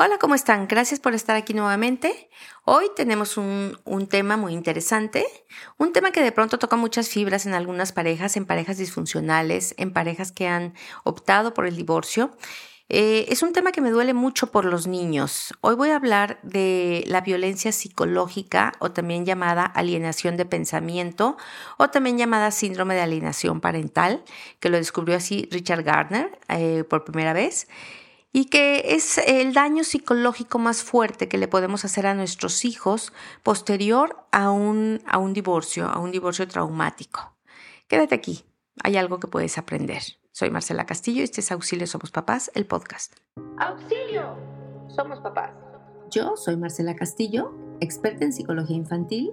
Hola, ¿cómo están? Gracias por estar aquí nuevamente. Hoy tenemos un, tema muy interesante, un tema que de pronto toca muchas fibras en algunas parejas, en parejas disfuncionales, en parejas que han optado por el divorcio. Eh, es un tema que me duele mucho por los niños. Hoy voy a hablar de la violencia psicológica o también llamada alienación de pensamiento o también llamada síndrome de alienación parental, que lo descubrió así Richard Gardner eh, por primera vez y que es el daño psicológico más fuerte que le podemos hacer a nuestros hijos posterior a un, a un divorcio, a un divorcio traumático. Quédate aquí, hay algo que puedes aprender. Soy Marcela Castillo y este es Auxilio Somos Papás, el podcast. ¡Auxilio! Somos papás. Yo soy Marcela Castillo, experta en psicología infantil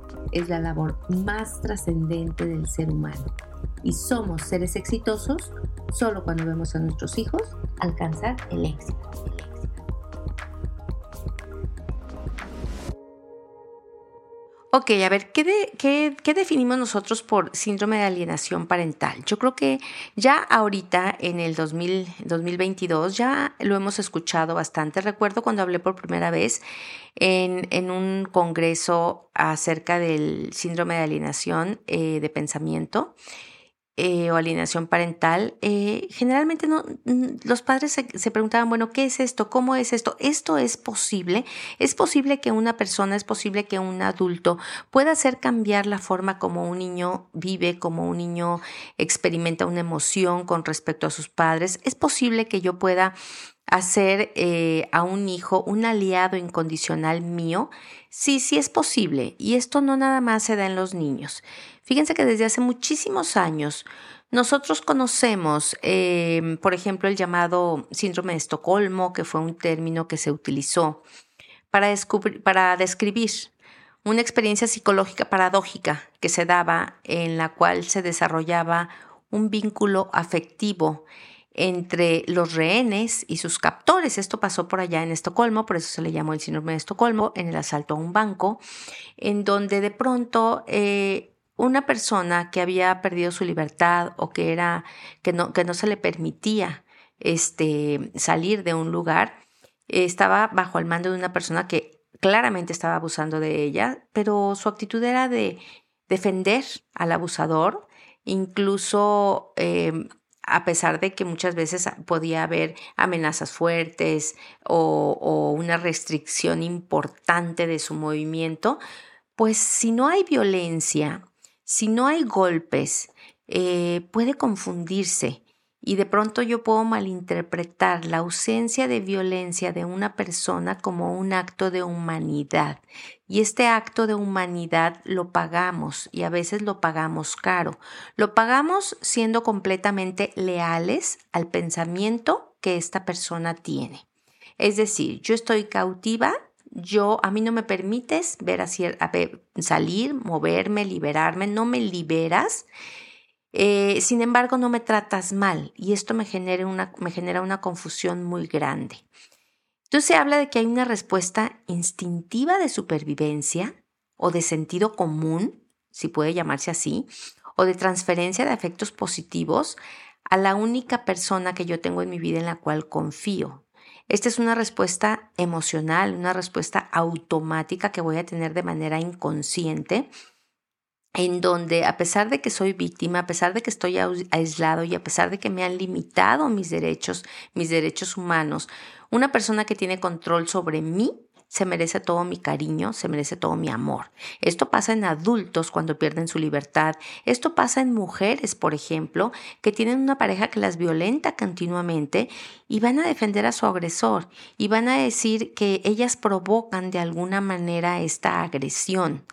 es la labor más trascendente del ser humano. Y somos seres exitosos solo cuando vemos a nuestros hijos alcanzar el éxito. Ok, a ver, ¿qué, definimos nosotros por síndrome de alienación parental? Yo creo que ya ahorita, en el 2022, ya lo hemos escuchado bastante. Recuerdo cuando hablé por primera vez en, en un congreso acerca del síndrome de alienación eh, de pensamiento eh, o alienación parental, eh, generalmente no, los padres se, preguntaban, bueno, ¿qué es esto? ¿Cómo es esto? ¿Esto es posible? ¿Es posible que una persona, es posible que un adulto pueda hacer cambiar la forma como un niño vive, como un niño experimenta una emoción con respecto a sus padres? ¿Es posible que yo pueda hacer eh, a un hijo un aliado incondicional mío? Sí, sí es posible. Y esto no nada más se da en los niños. Fíjense que desde hace muchísimos años nosotros conocemos, em, por ejemplo, el llamado síndrome de Estocolmo, que fue un término que se utilizó para, para describir una experiencia psicológica paradójica que se daba en la cual se desarrollaba un vínculo afectivo entre los rehenes y sus captores. Esto pasó por allá en Estocolmo, por eso se le llamó el síndrome de Estocolmo, en el asalto a un banco, en donde de pronto eh, una persona que había perdido su libertad o que era que no, que no se le permitía este, salir de un lugar, estaba bajo el mando de una persona que claramente estaba abusando de ella, pero su actitud era de defender al abusador, incluso eh, a pesar de que muchas veces podía haber amenazas fuertes o, una restricción importante de su movimiento, pues si no hay violencia, si no hay golpes, eh, puede confundirse y de pronto yo puedo malinterpretar la ausencia de violencia de una persona como un acto de humanidad. Y este acto de humanidad lo pagamos y a veces lo pagamos caro. Lo pagamos siendo completamente leales al pensamiento que esta persona tiene. Es decir, yo estoy cautiva, yo a mí no me permites ver, así, salir, moverme, liberarme, no me liberas eh, sin embargo, no me tratas mal y esto me genera, una, me genera una confusión muy grande. Entonces se habla de que hay una respuesta instintiva de supervivencia o de sentido común, si puede llamarse así, o de transferencia de afectos positivos a la única persona que yo tengo en mi vida en la cual confío. Esta es una respuesta emocional, una respuesta automática que voy a tener de manera inconsciente en donde a pesar de que soy víctima, a pesar de que estoy aislado y a pesar de que me han limitado mis derechos, mis derechos humanos, una persona que tiene control sobre mí se merece todo mi cariño, se merece todo mi amor. Esto pasa en adultos cuando pierden su libertad. Esto pasa en mujeres, por ejemplo, que tienen una pareja que las violenta continuamente y van a defender a su agresor y van a decir que ellas provocan de alguna manera esta agresión.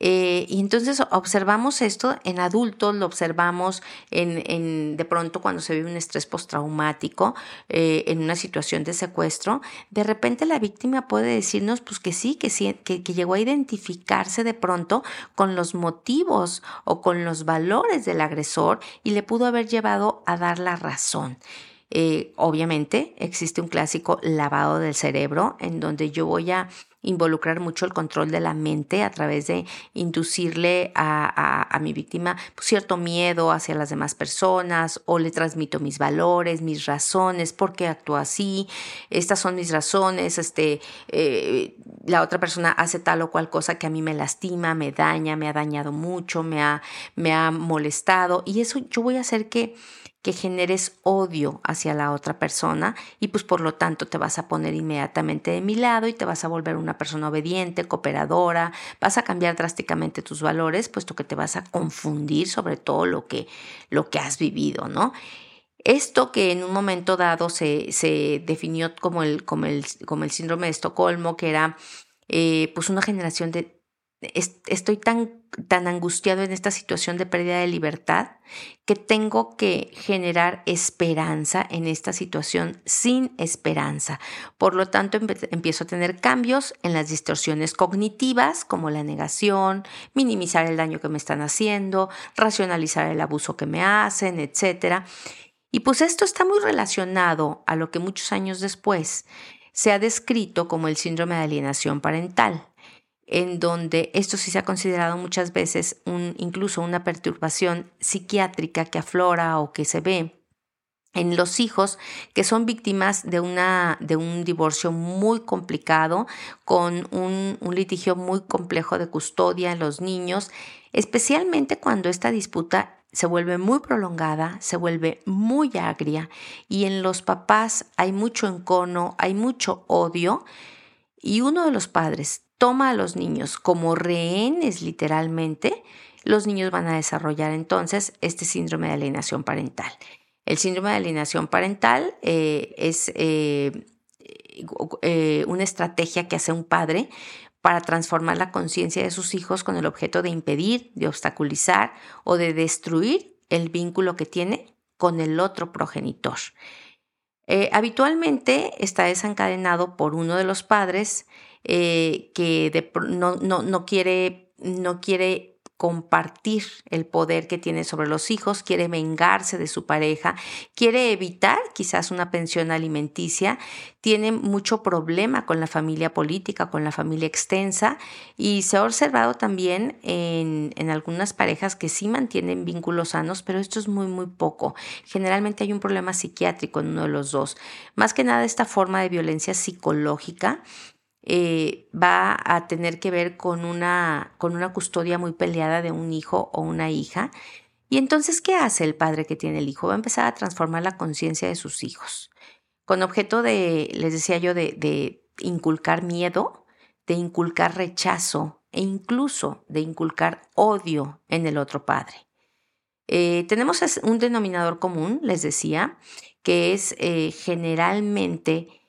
Eh, y entonces observamos esto en adultos, lo observamos en, de pronto cuando se vive un estrés postraumático, eh, en una situación de secuestro, de repente la víctima puede decirnos pues que sí, que sí, que, que llegó a identificarse de pronto con los motivos o con los valores del agresor y le pudo haber llevado a dar la razón. Eh, obviamente existe un clásico lavado del cerebro en donde yo voy a involucrar mucho el control de la mente a través de inducirle a, mi víctima pues, cierto miedo hacia las demás personas o le transmito mis valores, mis razones, por qué actúo así, estas son mis razones, este, eh, la otra persona hace tal o cual cosa que a mí me lastima, me daña, me ha dañado mucho, me ha, me ha molestado. Y eso yo voy a hacer que que generes odio hacia la otra persona y pues por lo tanto te vas a poner inmediatamente de mi lado y te vas a volver una persona obediente, cooperadora, vas a cambiar drásticamente tus valores, puesto que te vas a confundir sobre todo lo que, lo que has vivido, ¿no? Esto que en un momento dado se, se definió como el, como, el, como el síndrome de Estocolmo, que era eh, pues una generación de estoy tan, tan angustiado en esta situación de pérdida de libertad que tengo que generar esperanza en esta situación sin esperanza. Por lo tanto, empiezo a tener cambios en las distorsiones cognitivas como la negación, minimizar el daño que me están haciendo, racionalizar el abuso que me hacen, etc. Y pues esto está muy relacionado a lo que muchos años después se ha descrito como el síndrome de alienación parental en donde esto sí se ha considerado muchas veces incluso una perturbación psiquiátrica que aflora o que se ve en los hijos que son víctimas de, una, de un divorcio muy complicado, con un, un litigio muy complejo de custodia en los niños, especialmente cuando esta disputa se vuelve muy prolongada, se vuelve muy agria y en los papás hay mucho encono, hay mucho odio y uno de los padres toma a los niños como rehenes literalmente, los niños van a desarrollar entonces este síndrome de alienación parental. El síndrome de alienación parental eh, es eh, eh, una estrategia que hace un padre para transformar la conciencia de sus hijos con el objeto de impedir, de obstaculizar o de destruir el vínculo que tiene con el otro progenitor. habitualmente está desencadenado por uno de los padres eh, que no, no, no, quiere, no quiere compartir el poder que tiene sobre los hijos, quiere vengarse de su pareja, quiere evitar quizás una pensión alimenticia, tiene mucho problema con la familia política, con la familia extensa y se ha observado también en, en algunas parejas que sí mantienen vínculos sanos, pero esto es muy, muy poco. Generalmente hay un problema psiquiátrico en uno de los dos. Más que nada esta forma de violencia psicológica eh, va a tener que ver con una, con una custodia muy peleada de un hijo o una hija. Y entonces, ¿qué hace el padre que tiene el hijo? Va a empezar a transformar la conciencia de sus hijos, con objeto de, les decía yo, de, inculcar miedo, de inculcar rechazo e incluso de inculcar odio en el otro padre. Eh, tenemos un denominador común, les decía, que es eh, generalmente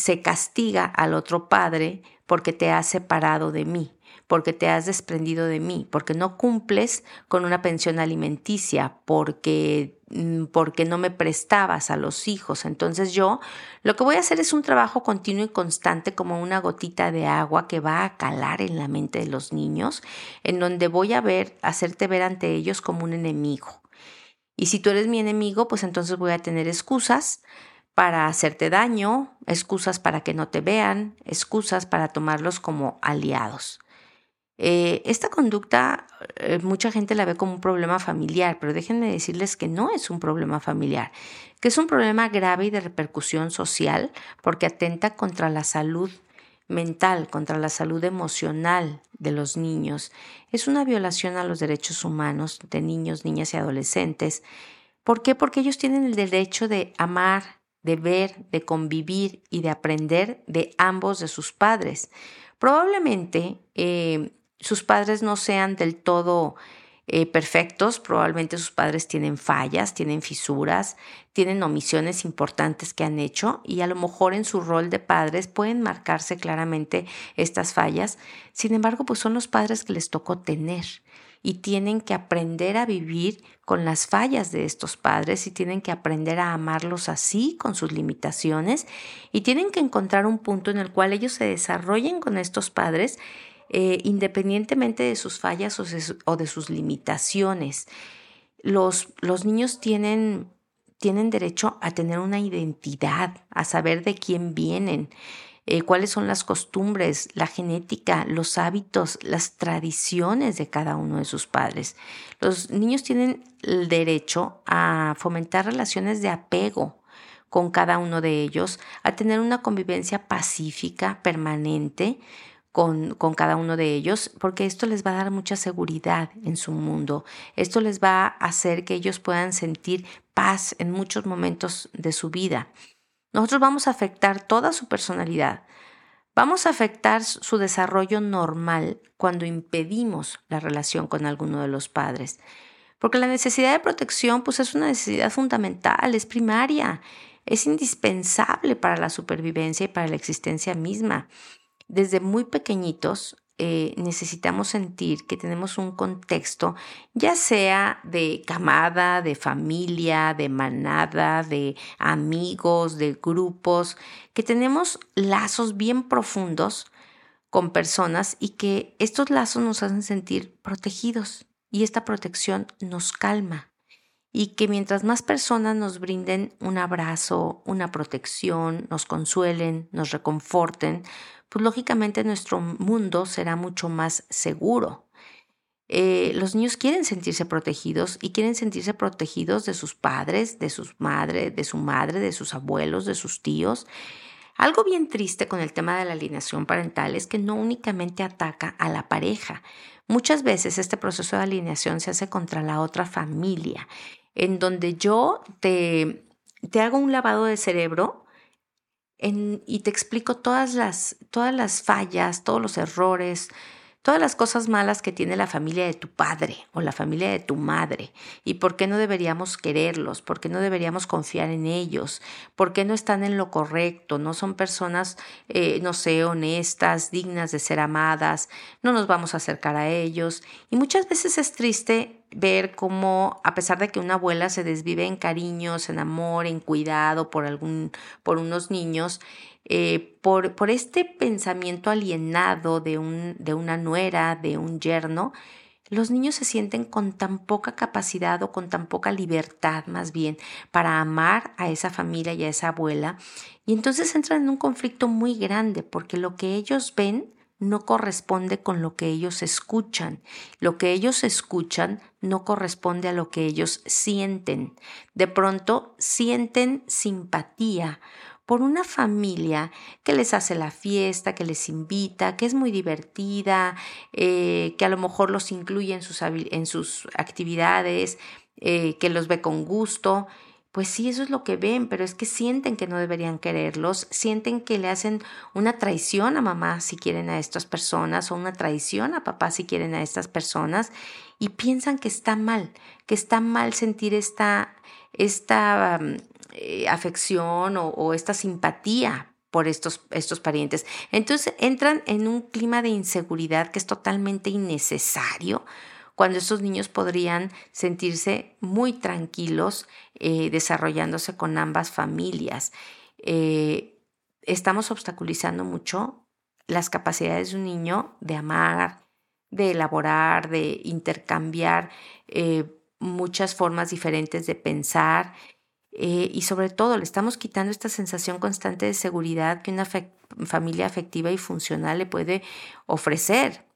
se castiga al otro padre porque te has separado de mí, porque te has desprendido de mí, porque no cumples con una pensión alimenticia, porque mm, porque no me prestabas a los hijos. Entonces yo lo que voy a hacer es un trabajo continuo y constante como una gotita de agua que va a calar en la mente de los niños, en donde voy a ver, hacerte ver ante ellos como un enemigo. Y si tú eres mi enemigo, pues entonces voy a tener excusas para hacerte daño, excusas para que no te vean, excusas para tomarlos como aliados. Eh, esta conducta eh, mucha gente la ve como un problema familiar, pero déjenme decirles que no es un problema familiar, que es un problema grave y de repercusión social porque atenta contra la salud mental, contra la salud emocional de los niños. Es una violación a los derechos humanos de niños, niñas y adolescentes. ¿Por qué? Porque ellos tienen el derecho de amar, de ver, de convivir y de aprender de ambos de sus padres. Probablemente eh, sus padres no sean del todo eh, perfectos, probablemente sus padres tienen fallas, tienen fisuras, tienen omisiones importantes que han hecho y a lo mejor en su rol de padres pueden marcarse claramente estas fallas. Sin embargo, pues son los padres que les tocó tener y tienen que aprender a vivir con las fallas de estos padres y tienen que aprender a amarlos así, con sus limitaciones, y tienen que encontrar un punto en el cual ellos se desarrollen con estos padres eh, independientemente de sus fallas o, de sus limitaciones. Los, los niños tienen, tienen derecho a tener una identidad, a saber de quién vienen. Eh, cuáles son las costumbres, la genética, los hábitos, las tradiciones de cada uno de sus padres. Los niños tienen el derecho a fomentar relaciones de apego con cada uno de ellos, a tener una convivencia pacífica, permanente, con, con, cada uno de ellos, porque esto les va a dar mucha seguridad en su mundo. Esto les va a hacer que ellos puedan sentir paz en muchos momentos de su vida. Nosotros vamos a afectar toda su personalidad. Vamos a afectar su desarrollo normal cuando impedimos la relación con alguno de los padres. Porque la necesidad de protección pues es una necesidad fundamental, es primaria, es indispensable para la supervivencia y para la existencia misma desde muy pequeñitos eh, necesitamos sentir que tenemos un contexto, ya sea de camada, de familia, de manada, de amigos, de grupos, que tenemos lazos bien profundos con personas y que estos lazos nos hacen sentir protegidos y esta protección nos calma y que mientras más personas nos brinden un abrazo, una protección, nos consuelen, nos reconforten, pues lógicamente nuestro mundo será mucho más seguro. Eh, los niños quieren sentirse protegidos y quieren sentirse protegidos de sus padres, de sus madres, de su madre, de sus abuelos, de sus tíos. Algo bien triste con el tema de la alineación parental es que no únicamente ataca a la pareja. Muchas veces este proceso de alineación se hace contra la otra familia, en donde yo te, te hago un lavado de cerebro y te explico todas las, todas las fallas, todos los errores, todas las cosas malas que tiene la familia de tu padre o la familia de tu madre y por qué no deberíamos quererlos, por qué no deberíamos confiar en ellos, por qué no están en lo correcto, no son personas, eh, no sé, honestas, dignas de ser amadas, no nos vamos a acercar a ellos. Y muchas veces es triste ver cómo, a pesar de que una abuela se desvive en cariños, en amor, en cuidado por, algún, por unos niños, eh, por, por, este pensamiento alienado de, un, de una nuera, de un yerno, los niños se sienten con tan poca capacidad o con tan poca libertad más bien para amar a esa familia y a esa abuela. Y entonces entran en un conflicto muy grande porque lo que ellos ven no corresponde con lo que ellos escuchan. Lo que ellos escuchan no corresponde a lo que ellos sienten. De pronto sienten simpatía por una familia que les hace la fiesta, que les invita, que es muy divertida, eh, que a lo mejor los incluye en sus, actividades, eh, que los ve con gusto. Pues sí, eso es lo que ven, pero es que sienten que no deberían quererlos, sienten que le hacen una traición a mamá si quieren a estas personas o una traición a papá si quieren a estas personas y piensan que está mal, que está mal sentir esta, esta eh, afección o, esta simpatía por estos, estos parientes. Entonces entran en un clima de inseguridad que es totalmente innecesario cuando estos niños podrían sentirse muy tranquilos eh, desarrollándose con ambas familias. Eh, estamos obstaculizando mucho las capacidades de un niño de amar, de elaborar, de intercambiar muchas formas diferentes de pensar eh, y sobre todo le estamos quitando esta sensación constante de seguridad que una familia afectiva y funcional le puede ofrecer.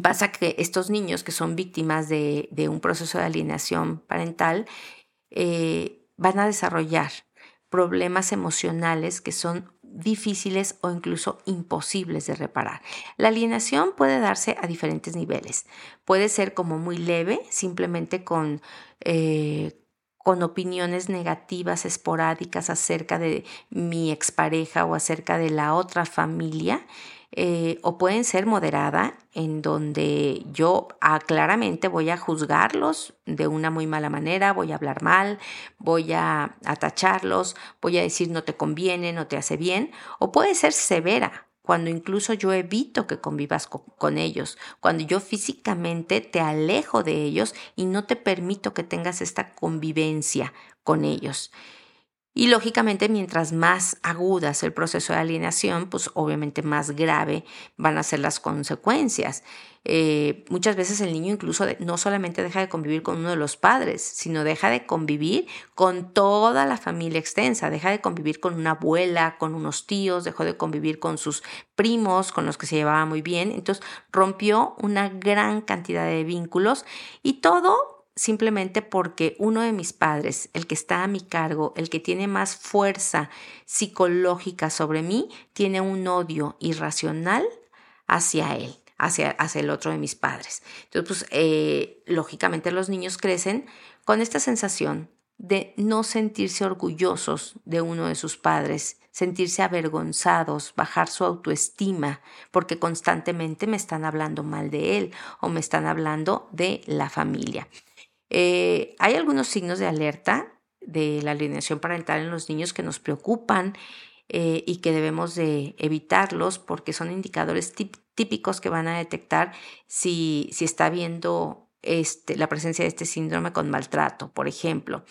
Pasa que estos niños que son víctimas de, un proceso de alienación parental eh, van a desarrollar problemas emocionales que son difíciles o incluso imposibles de reparar. La alienación puede darse a diferentes niveles. Puede ser como muy leve, simplemente con, eh, con opiniones negativas esporádicas acerca de mi expareja o acerca de la otra familia, eh, o pueden ser moderada, en donde yo ah, claramente voy a juzgarlos de una muy mala manera, voy a hablar mal, voy a atacharlos, voy a decir no te conviene, no te hace bien, o puede ser severa, cuando incluso yo evito que convivas con, ellos, cuando yo físicamente te alejo de ellos y no te permito que tengas esta convivencia con ellos. Y lógicamente, mientras más agudas el proceso de alienación, pues obviamente más grave van a ser las consecuencias. Eh, muchas veces el niño incluso no solamente deja de convivir con uno de los padres, sino deja de convivir con toda la familia extensa, deja de convivir con una abuela, con unos tíos, dejó de convivir con sus primos, con los que se llevaba muy bien. Entonces rompió una gran cantidad de vínculos y todo simplemente porque uno de mis padres, el que está a mi cargo, el que tiene más fuerza psicológica sobre mí, tiene un odio irracional hacia él, hacia, hacia el otro de mis padres. Entonces, pues, eh, lógicamente los niños crecen con esta sensación de no sentirse orgullosos de uno de sus padres, sentirse avergonzados, bajar su autoestima, porque constantemente me están hablando mal de él o me están hablando de la familia. Eh, hay algunos signos de alerta de la alineación parental en los niños que nos preocupan eh, y que debemos de evitarlos porque son indicadores típicos que van a detectar si, si está habiendo este, la presencia de este síndrome con maltrato. Por ejemplo,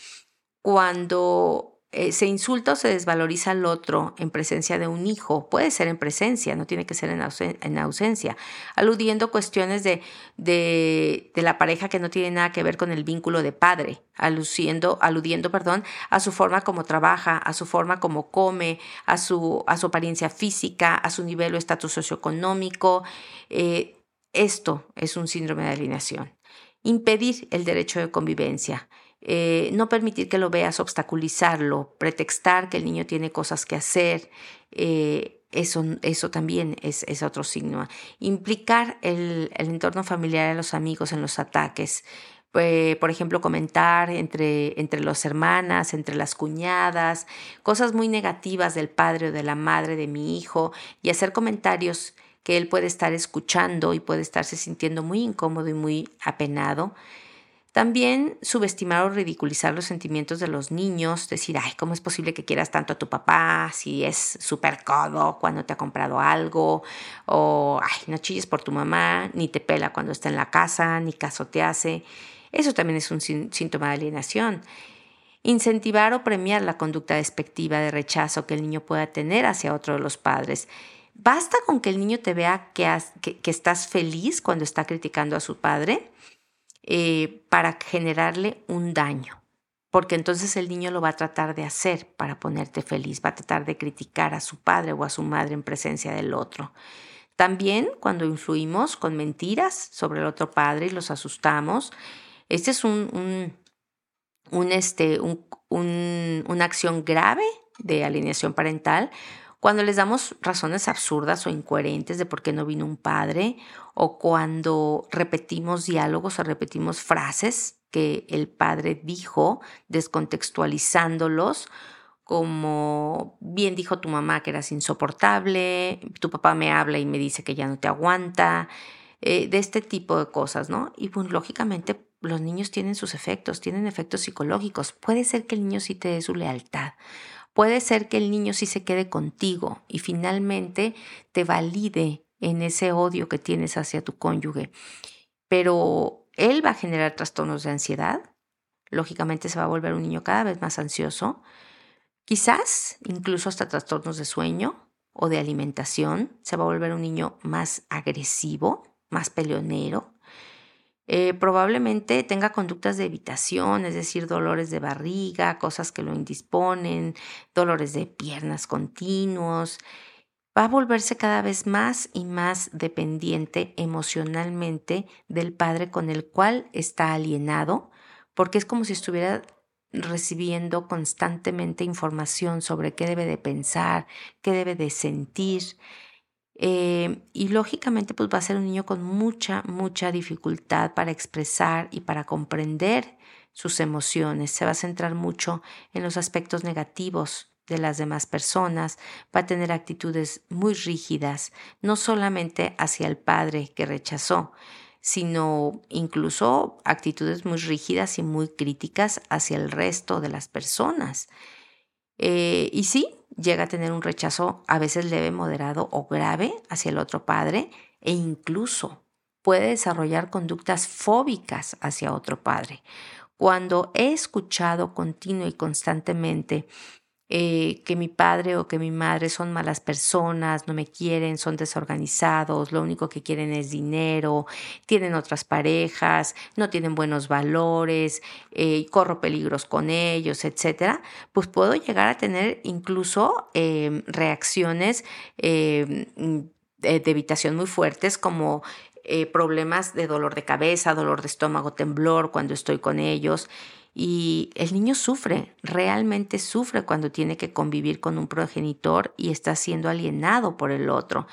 cuando eh, se insulta o se desvaloriza al otro en presencia de un hijo, puede ser en presencia, no tiene que ser en, ausencia, aludiendo cuestiones de, de, la pareja que no tiene nada que ver con el vínculo de padre, aludiendo, aludiendo perdón, a su forma como trabaja, a su forma como come, a su, a su apariencia física, a su nivel o estatus socioeconómico. Eh, esto es un síndrome de alineación. Impedir el derecho de convivencia. Eh, no permitir que lo veas, obstaculizarlo, pretextar que el niño tiene cosas que hacer, eh, eso, eso también es, otro signo. Implicar el, el, entorno familiar a los amigos en los ataques. Eh, por ejemplo, comentar entre, entre las hermanas, entre las cuñadas, cosas muy negativas del padre o de la madre de mi hijo y hacer comentarios que él puede estar escuchando y puede estarse sintiendo muy incómodo y muy apenado. También subestimar o ridiculizar los sentimientos de los niños, decir, ay, ¿cómo es posible que quieras tanto a tu papá si es súper codo cuando te ha comprado algo? O, ay, no chilles por tu mamá, ni te pela cuando está en la casa, ni caso te hace. Eso también es un síntoma de alienación. Incentivar o premiar la conducta despectiva de rechazo que el niño pueda tener hacia otro de los padres. Basta con que el niño te vea que, que estás feliz cuando está criticando a su padre eh, para generarle un daño, porque entonces el niño lo va a tratar de hacer para ponerte feliz, va a tratar de criticar a su padre o a su madre en presencia del otro. También cuando influimos con mentiras sobre el otro padre y los asustamos, este es un, este, un, una acción grave de alineación parental cuando les damos razones absurdas o incoherentes de por qué no vino un padre, o cuando repetimos diálogos o repetimos frases que el padre dijo, descontextualizándolos, como bien dijo tu mamá que eras insoportable, tu papá me habla y me dice que ya no te aguanta, eh, de este tipo de cosas, ¿no? Y pues lógicamente los niños tienen sus efectos, tienen efectos psicológicos. Puede ser que el niño sí te dé su lealtad, Puede ser que el niño sí se quede contigo y finalmente te valide en ese odio que tienes hacia tu cónyuge, pero él va a generar trastornos de ansiedad, lógicamente se va a volver un niño cada vez más ansioso, quizás incluso hasta trastornos de sueño o de alimentación, se va a volver un niño más agresivo, más peleonero, eh, probablemente tenga conductas de evitación, es decir, dolores de barriga, cosas que lo indisponen, dolores de piernas continuos. Va a volverse cada vez más y más dependiente emocionalmente del padre con el cual está alienado, porque es como si estuviera recibiendo constantemente información sobre qué debe de pensar, qué debe de sentir. Eh, y lógicamente pues va a ser un niño con mucha, mucha dificultad para expresar y para comprender sus emociones, se va a centrar mucho en los aspectos negativos de las demás personas, va a tener actitudes muy rígidas, no solamente hacia el padre que rechazó, sino incluso actitudes muy rígidas y muy críticas hacia el resto de las personas. Eh, y sí, llega a tener un rechazo a veces leve, moderado o grave hacia el otro padre e incluso puede desarrollar conductas fóbicas hacia otro padre. Cuando he escuchado continuo y constantemente eh, que mi padre o que mi madre son malas personas, no me quieren, son desorganizados, lo único que quieren es dinero, tienen otras parejas, no tienen buenos valores, eh, corro peligros con ellos, etcétera, pues puedo llegar a tener incluso em, reacciones em, de, evitación muy fuertes como eh, problemas de dolor de cabeza, dolor de estómago, temblor cuando estoy con ellos. Y el niño sufre, realmente sufre cuando tiene que convivir con un progenitor y está siendo alienado por el otro.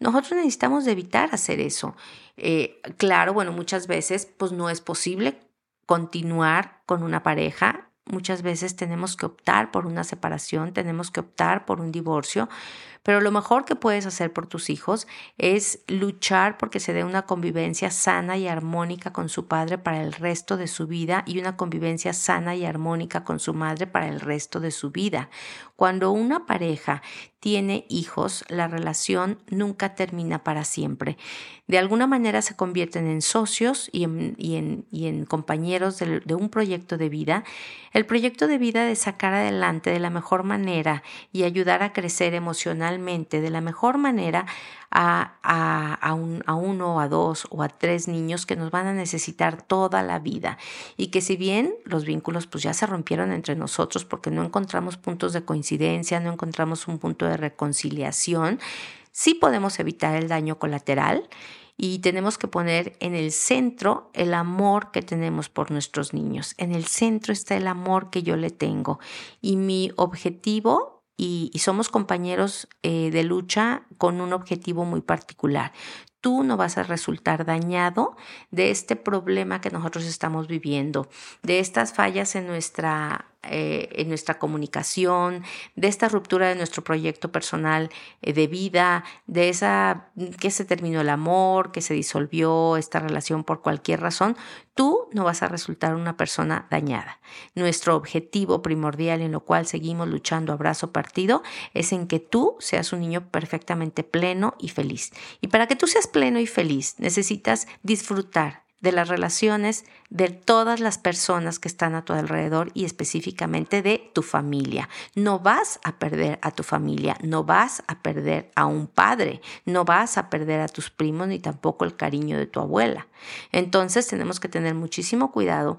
Nosotros necesitamos evitar hacer eso. Eh, claro, bueno, muchas veces pues no es posible continuar con una pareja. Muchas veces tenemos que optar por una separación, tenemos que optar por un divorcio, pero lo mejor que puedes hacer por tus hijos es luchar porque se dé una convivencia sana y armónica con su padre para el resto de su vida y una convivencia sana y armónica con su madre para el resto de su vida. Cuando una pareja tiene hijos, la relación nunca termina para siempre. De alguna manera se convierten en socios y en, y en, y en compañeros de, de, un proyecto de vida. El proyecto de vida de sacar adelante de la mejor manera y ayudar a crecer emocionalmente de la mejor manera a, a, a, un, a uno a dos o a tres niños que nos van a necesitar toda la vida y que si bien los vínculos pues ya se rompieron entre nosotros porque no encontramos puntos de coincidencia, no encontramos un punto de reconciliación, sí podemos evitar el daño colateral y tenemos que poner en el centro el amor que tenemos por nuestros niños. En el centro está el amor que yo le tengo y mi objetivo y, somos compañeros eh, de lucha con un objetivo muy particular. Tú no vas a resultar dañado de este problema que nosotros estamos viviendo, de estas fallas en nuestra eh, en nuestra comunicación, de esta ruptura de nuestro proyecto personal eh, de vida, de esa que se terminó el amor, que se disolvió esta relación por cualquier razón, tú no vas a resultar una persona dañada. Nuestro objetivo primordial en lo cual seguimos luchando a brazo partido es en que tú seas un niño perfectamente pleno y feliz. Y para que tú seas pleno y feliz necesitas disfrutar de las relaciones de todas las personas que están a tu alrededor y específicamente de tu familia. No vas a perder a tu familia, no vas a perder a un padre, no vas a perder a tus primos ni tampoco el cariño de tu abuela. Entonces tenemos que tener muchísimo cuidado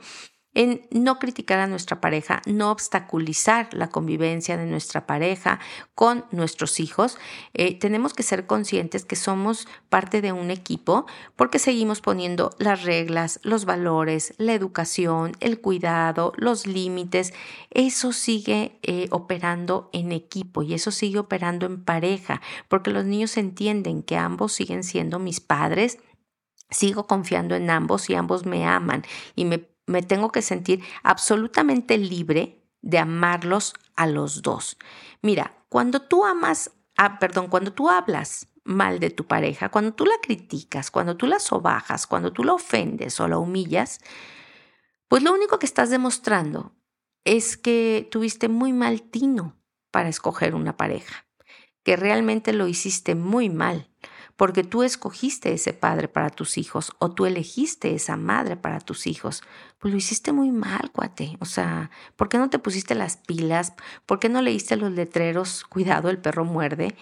en no criticar a nuestra pareja, no obstaculizar la convivencia de nuestra pareja con nuestros hijos. Eh, tenemos que ser conscientes que somos parte de un equipo porque seguimos poniendo las reglas, los valores, la educación, el cuidado, los límites. Eso sigue eh, operando en equipo y eso sigue operando en pareja porque los niños entienden que ambos siguen siendo mis padres sigo confiando en ambos y ambos me aman y me me tengo que sentir absolutamente libre de amarlos a los dos. Mira, cuando tú amas, ah, perdón, cuando tú hablas mal de tu pareja, cuando tú la criticas, cuando tú la sobajas, cuando tú la ofendes o la humillas, pues lo único que estás demostrando es que tuviste muy mal tino para escoger una pareja, que realmente lo hiciste muy mal porque tú escogiste ese padre para tus hijos o tú elegiste esa madre para tus hijos. Pues lo hiciste muy mal, cuate. O sea, ¿por qué no te pusiste las pilas? ¿Por qué no leíste los letreros? Cuidado, el perro muerde.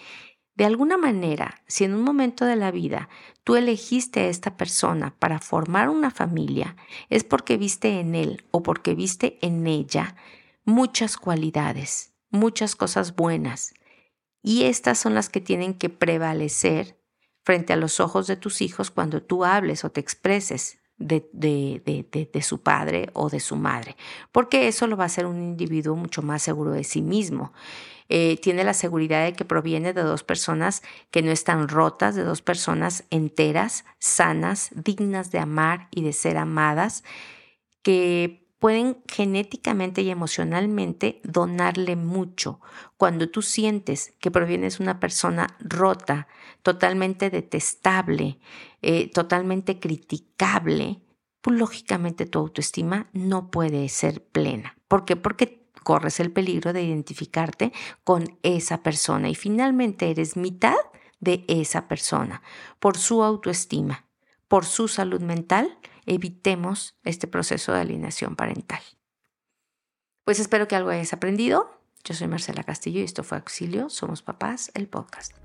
De alguna manera, si en un momento de la vida tú elegiste a esta persona para formar una familia, es porque viste en él o porque viste en ella muchas cualidades, muchas cosas buenas. Y estas son las que tienen que prevalecer frente a los ojos de tus hijos cuando tú hables o te expreses de, de, su padre o de su madre, porque eso lo va a hacer un individuo mucho más seguro de sí mismo. Eh, tiene la seguridad de que proviene de dos personas que no están rotas, de dos personas enteras, sanas, dignas de amar y de ser amadas, que pueden genéticamente y emocionalmente donarle mucho. Cuando tú sientes que provienes de una persona rota, totalmente detestable, eh, totalmente criticable, pues lógicamente tu autoestima no puede ser plena. ¿Por qué? Porque corres el peligro de identificarte con esa persona y finalmente eres mitad de esa persona por su autoestima, por su salud mental evitemos este proceso de alienación parental. Pues espero que algo hayas aprendido. Yo soy Marcela Castillo y esto fue Auxilio, Somos Papás, el podcast.